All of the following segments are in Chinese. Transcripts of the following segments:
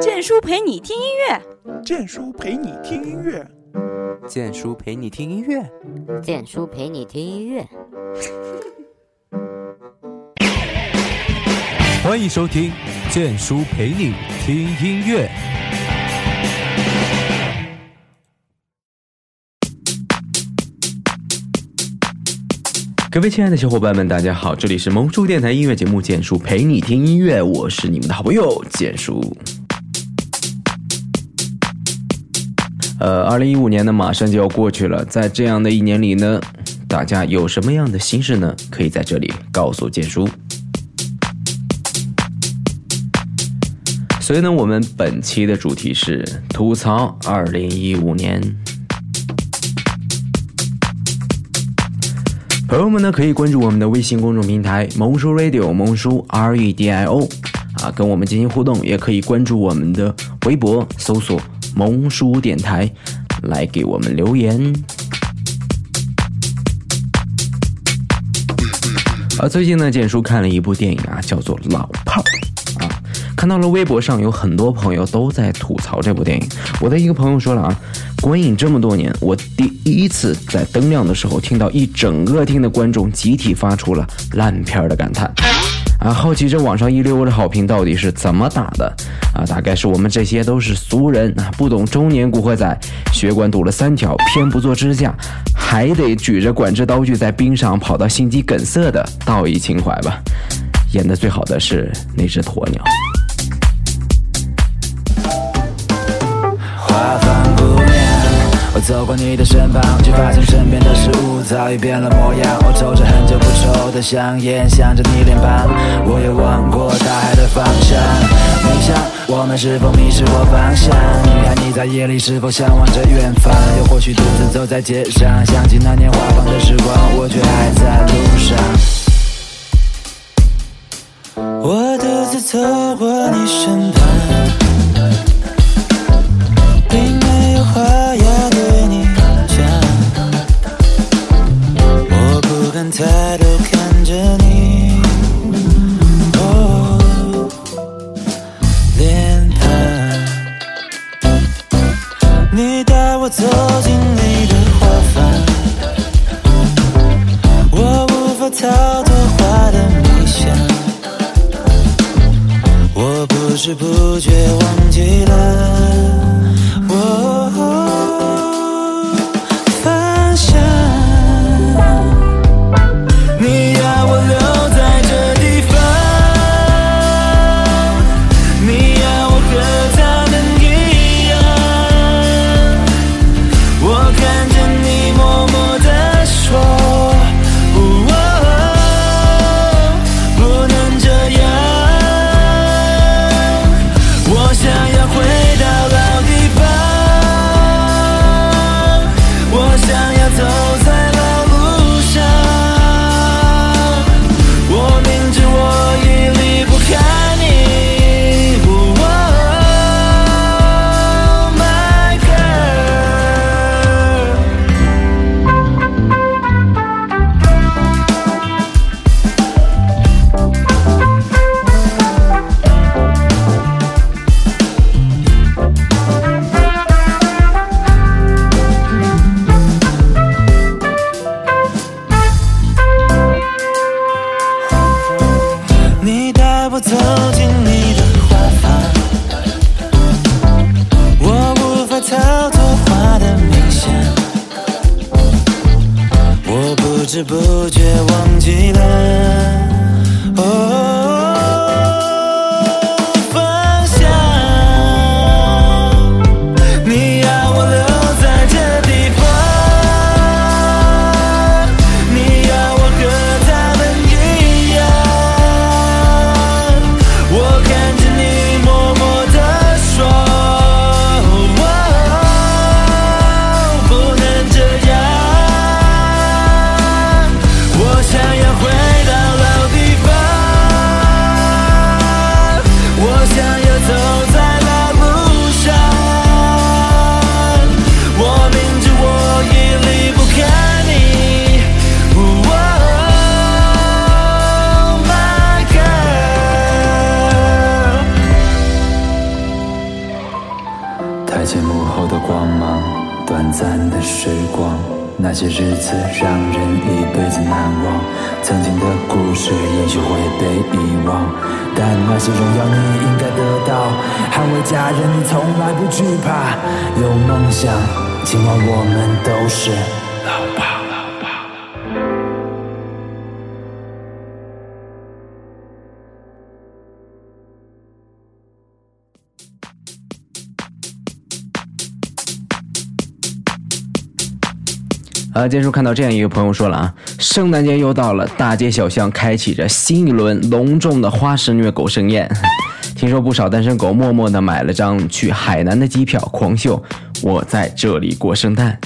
建叔陪你听音乐，剑叔陪你听音乐，剑叔陪你听音乐，剑叔陪你听音乐。欢迎收听剑叔陪你听音乐。各位亲爱的小伙伴们，大家好，这里是萌叔电台音乐节目《建叔陪你听音乐》，我是你们的好朋友建叔。呃，二零一五年呢，马上就要过去了，在这样的一年里呢，大家有什么样的心事呢？可以在这里告诉建叔。所以呢，我们本期的主题是吐槽二零一五年。朋友们呢，可以关注我们的微信公众平台“萌叔 Radio”，萌叔 R E D I O，啊，跟我们进行互动，也可以关注我们的微博，搜索“萌叔电台”，来给我们留言。啊，最近呢，简叔看了一部电影啊，叫做《老炮儿》。啊看到了微博上有很多朋友都在吐槽这部电影。我的一个朋友说了啊，观影这么多年，我第一次在灯亮的时候听到一整个厅的观众集体发出了烂片的感叹。啊，好奇这网上一溜的好评到底是怎么打的？啊，大概是我们这些都是俗人啊，不懂中年古惑仔，血管堵了三条，偏不做支架，还得举着管制刀具在冰上跑到心肌梗塞的道义情怀吧。演的最好的是那只鸵鸟。花房姑娘，我走过你的身旁，却发现身边的事物早已变了模样。我抽着很久不抽的香烟，想着你脸庞，我也望过大海的方向。你想，我们是否迷失过方向？女孩，你在夜里是否向往着远方？又或许独自走在街上，想起那年花放的时光，我却还在路上。我独自走过你身旁。走进你的花房，我无法逃脱花的迷香，我不知不觉忘记了。时光，那些日子让人一辈子难忘。曾经的故事也许会被遗忘，但那些荣耀你应该得到。捍卫家人，你从来不惧怕。有梦想，今晚我们都是老爸。呃，建叔看到这样一个朋友说了啊，圣诞节又到了，大街小巷开启着新一轮隆重的花式虐狗盛宴。听说不少单身狗默默的买了张去海南的机票，狂秀我在这里过圣诞。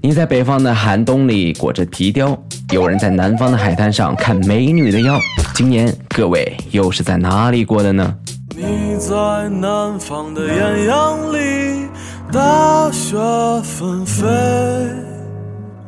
你在北方的寒冬里裹着皮貂，有人在南方的海滩上看美女的腰。今年各位又是在哪里过的呢？你在南方的艳阳里，大雪纷飞。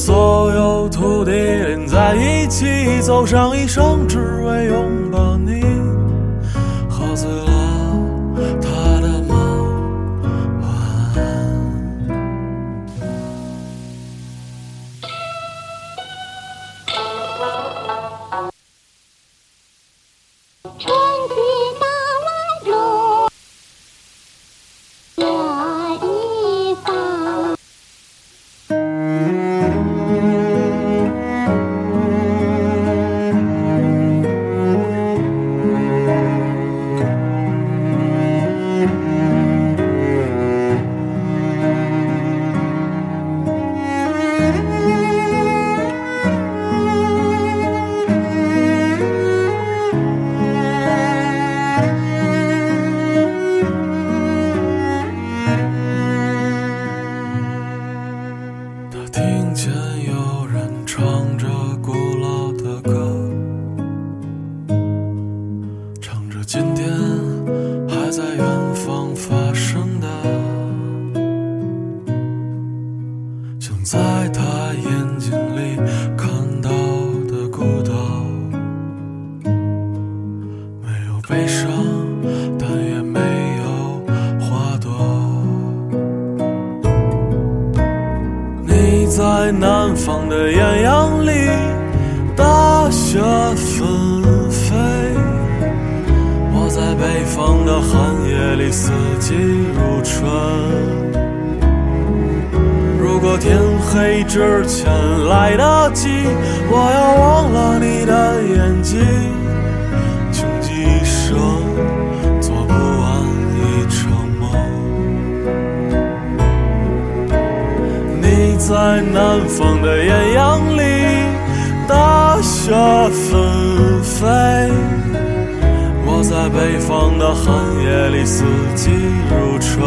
所有土地连在一起，走上一生，只为拥里，四季如春。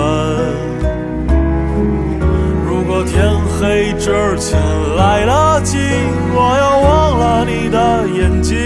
如果天黑之前来得及，我要忘了你的眼睛，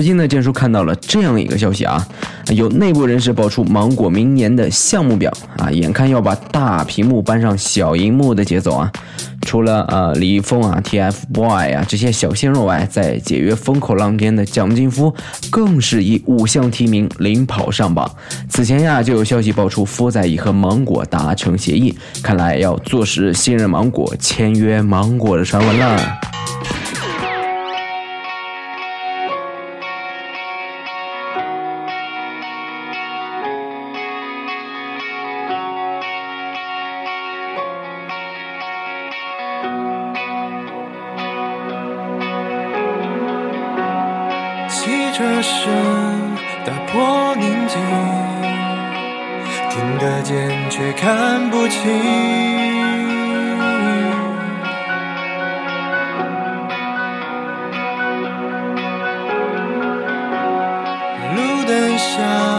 最近呢，建叔看到了这样一个消息啊，有内部人士爆出芒果明年的项目表啊，眼看要把大屏幕搬上小荧幕的节奏啊。除了呃李易峰啊、TFBOY 啊这些小鲜肉外，在解约风口浪尖的蒋劲夫更是以五项提名领跑上榜。此前呀，就有消息爆出，夫仔已和芒果达成协议，看来要坐实信任芒果、签约芒果的传闻了。车声打破宁静，听得见却看不清。路灯下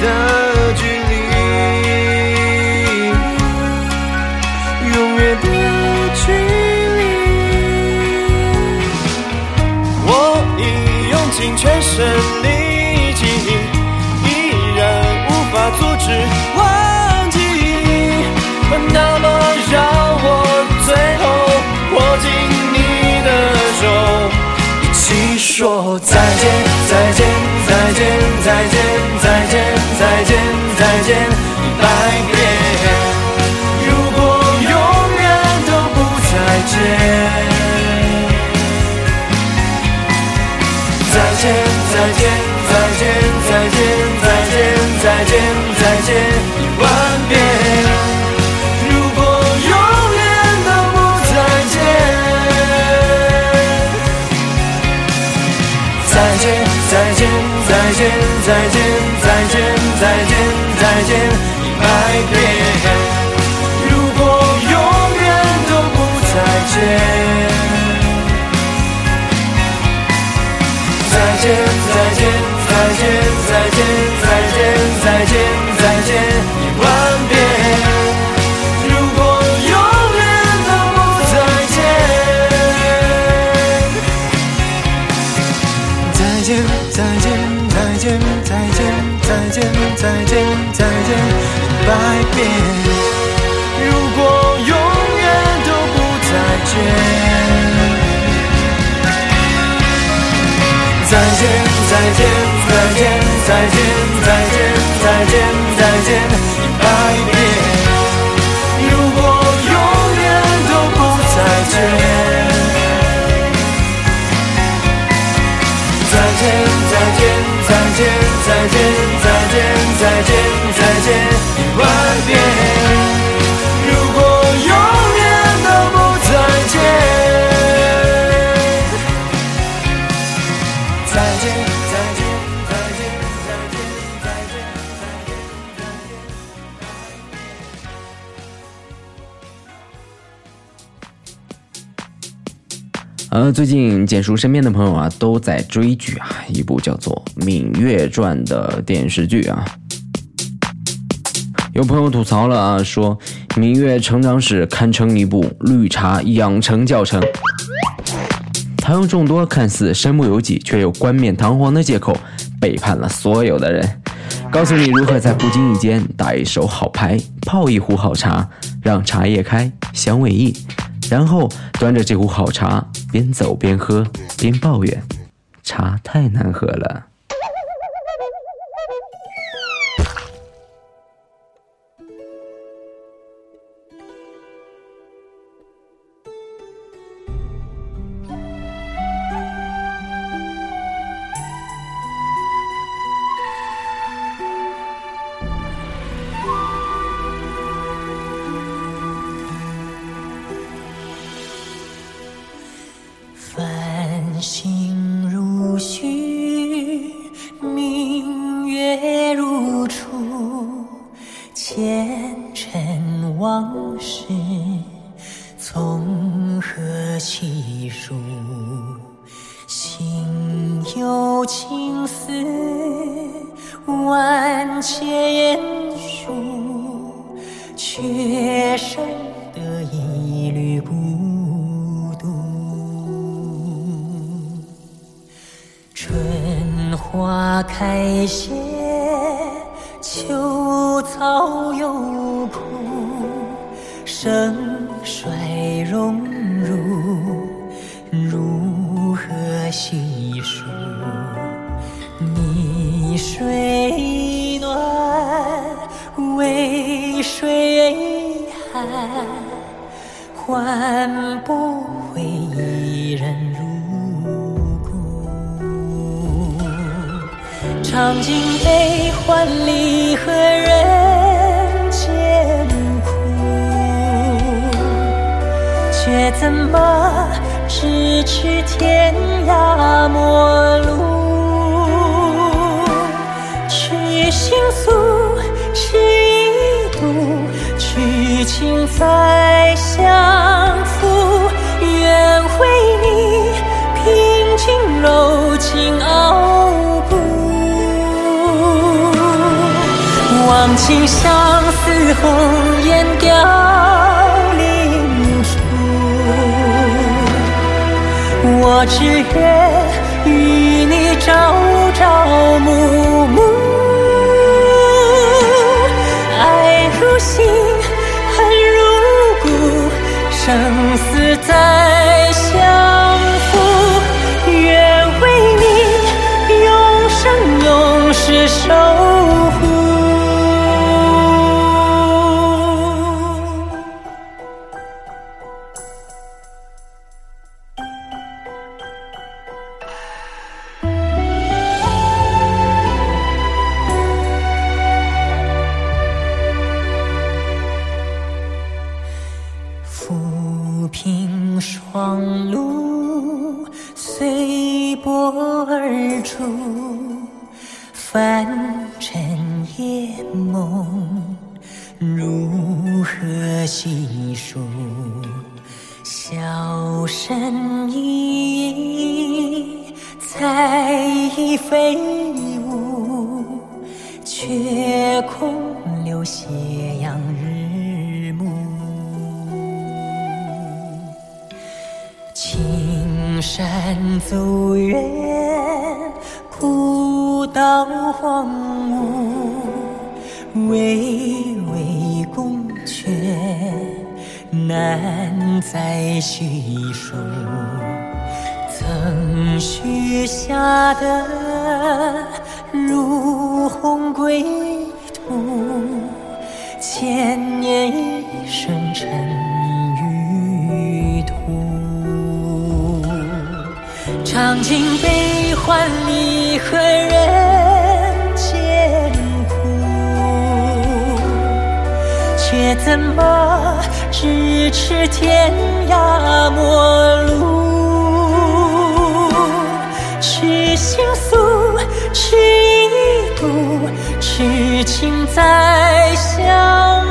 的距离，永远的距离。我已用尽全身力气，依然无法阻止忘记。那么让我最后握紧你的手，一起说再见，再见，再见，再见，再见，再见，再见，一百遍。如果永远都不再见。再见，再见，再见，再见，再见，再见，再见，一万遍。如果永远都不再见。再见，再见，再见，再见，再见，再见，再见，一百遍。如果永远都不再见。再见，再见，再见，再见，再见，再见，再见，再见，一百遍。如果永远都不再见。再见，再见，再见，再见，再见，再见，再见，最近简叔身边的朋友啊，都在追剧啊，一部叫做《芈月传》的电视剧啊。有朋友吐槽了啊，说芈月成长史堪称一部绿茶养成教程。他用众多看似身不由己却又冠冕堂皇的借口，背叛了所有的人，告诉你如何在不经意间打一手好牌，泡一壶好茶，让茶叶开，香味溢，然后端着这壶好茶，边走边喝，边抱怨，茶太难喝了。心。换不回一人如故。尝尽悲欢离合人间苦，却怎么咫尺天涯陌路？去心诉，痴一度，去情在忘情相思红颜凋零处，我只愿日出，凡尘夜梦，如何细数？笑声依依，在已飞舞，却空留斜阳日山走远，古道荒芜，巍巍宫阙，难再叙述。曾许下的如虹归途，千年一生尘与尝尽悲欢离合人间苦，却怎么咫尺天涯陌路？痴心诉，痴一度，痴情再相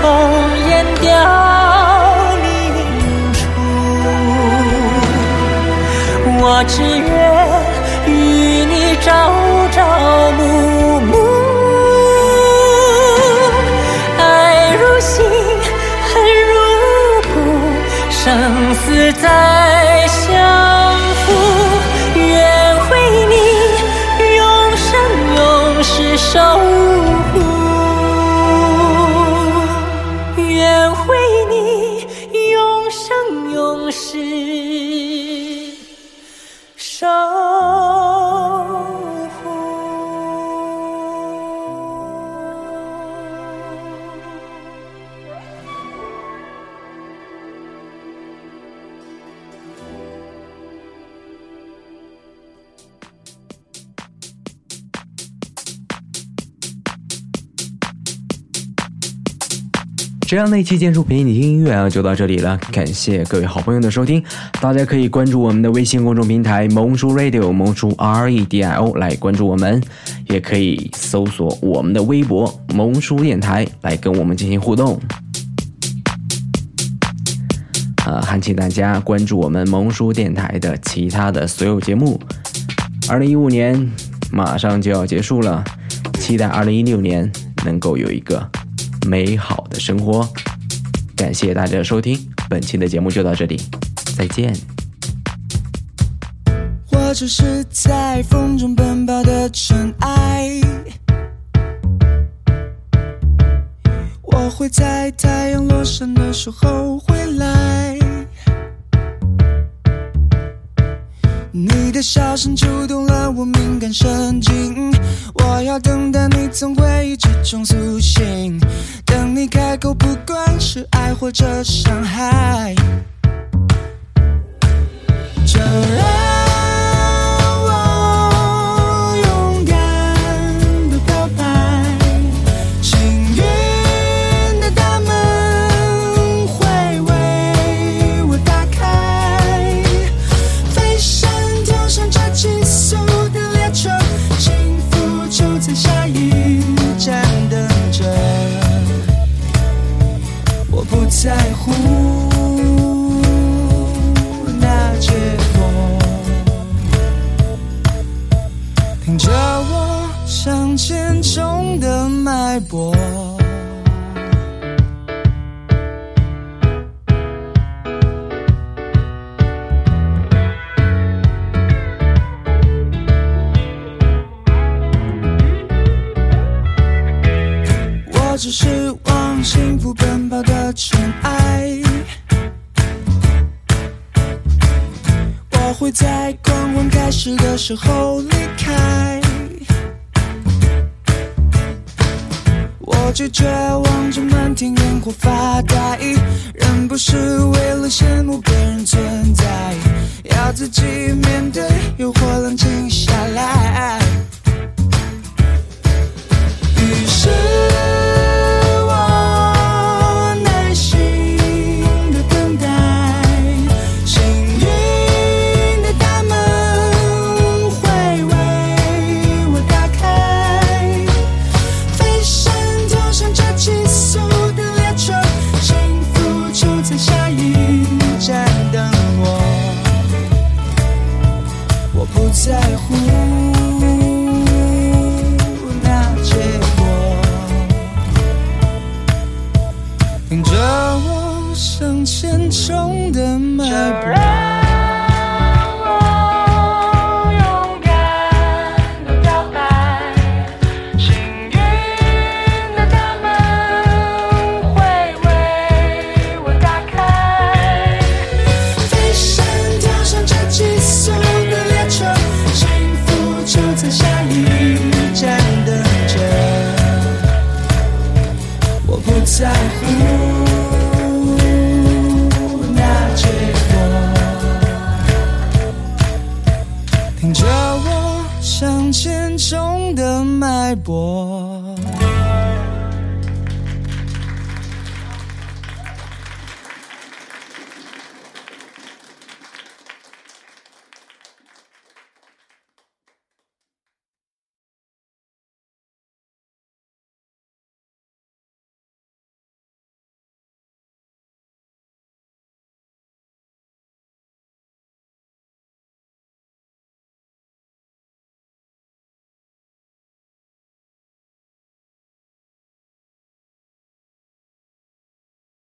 红颜凋零处。我只愿与你朝朝暮暮，爱如星，恨如骨，生死在这样的一期建筑陪你听音乐啊，就到这里了。感谢各位好朋友的收听，大家可以关注我们的微信公众平台“萌叔 Radio”，萌叔 R E D I O 来关注我们，也可以搜索我们的微博“萌叔电台”来跟我们进行互动。呃，还请大家关注我们萌叔电台的其他的所有节目。二零一五年马上就要结束了，期待二零一六年能够有一个美好的生活。感谢大家的收听，本期的节目就到这里，再见。我只是在风中奔跑的尘埃，我会在太阳落山的时候回来。你的笑声触动了我敏感神经，我要等待你从回忆之中苏醒。等你开口，不管是爱或者伤害，就让我。我只是往幸福奔跑的尘埃，我会在狂欢开始的时候离开。我拒绝望着漫天烟火发呆，人不是为了羡慕别人存在，要自己面对诱惑，冷静下来。于是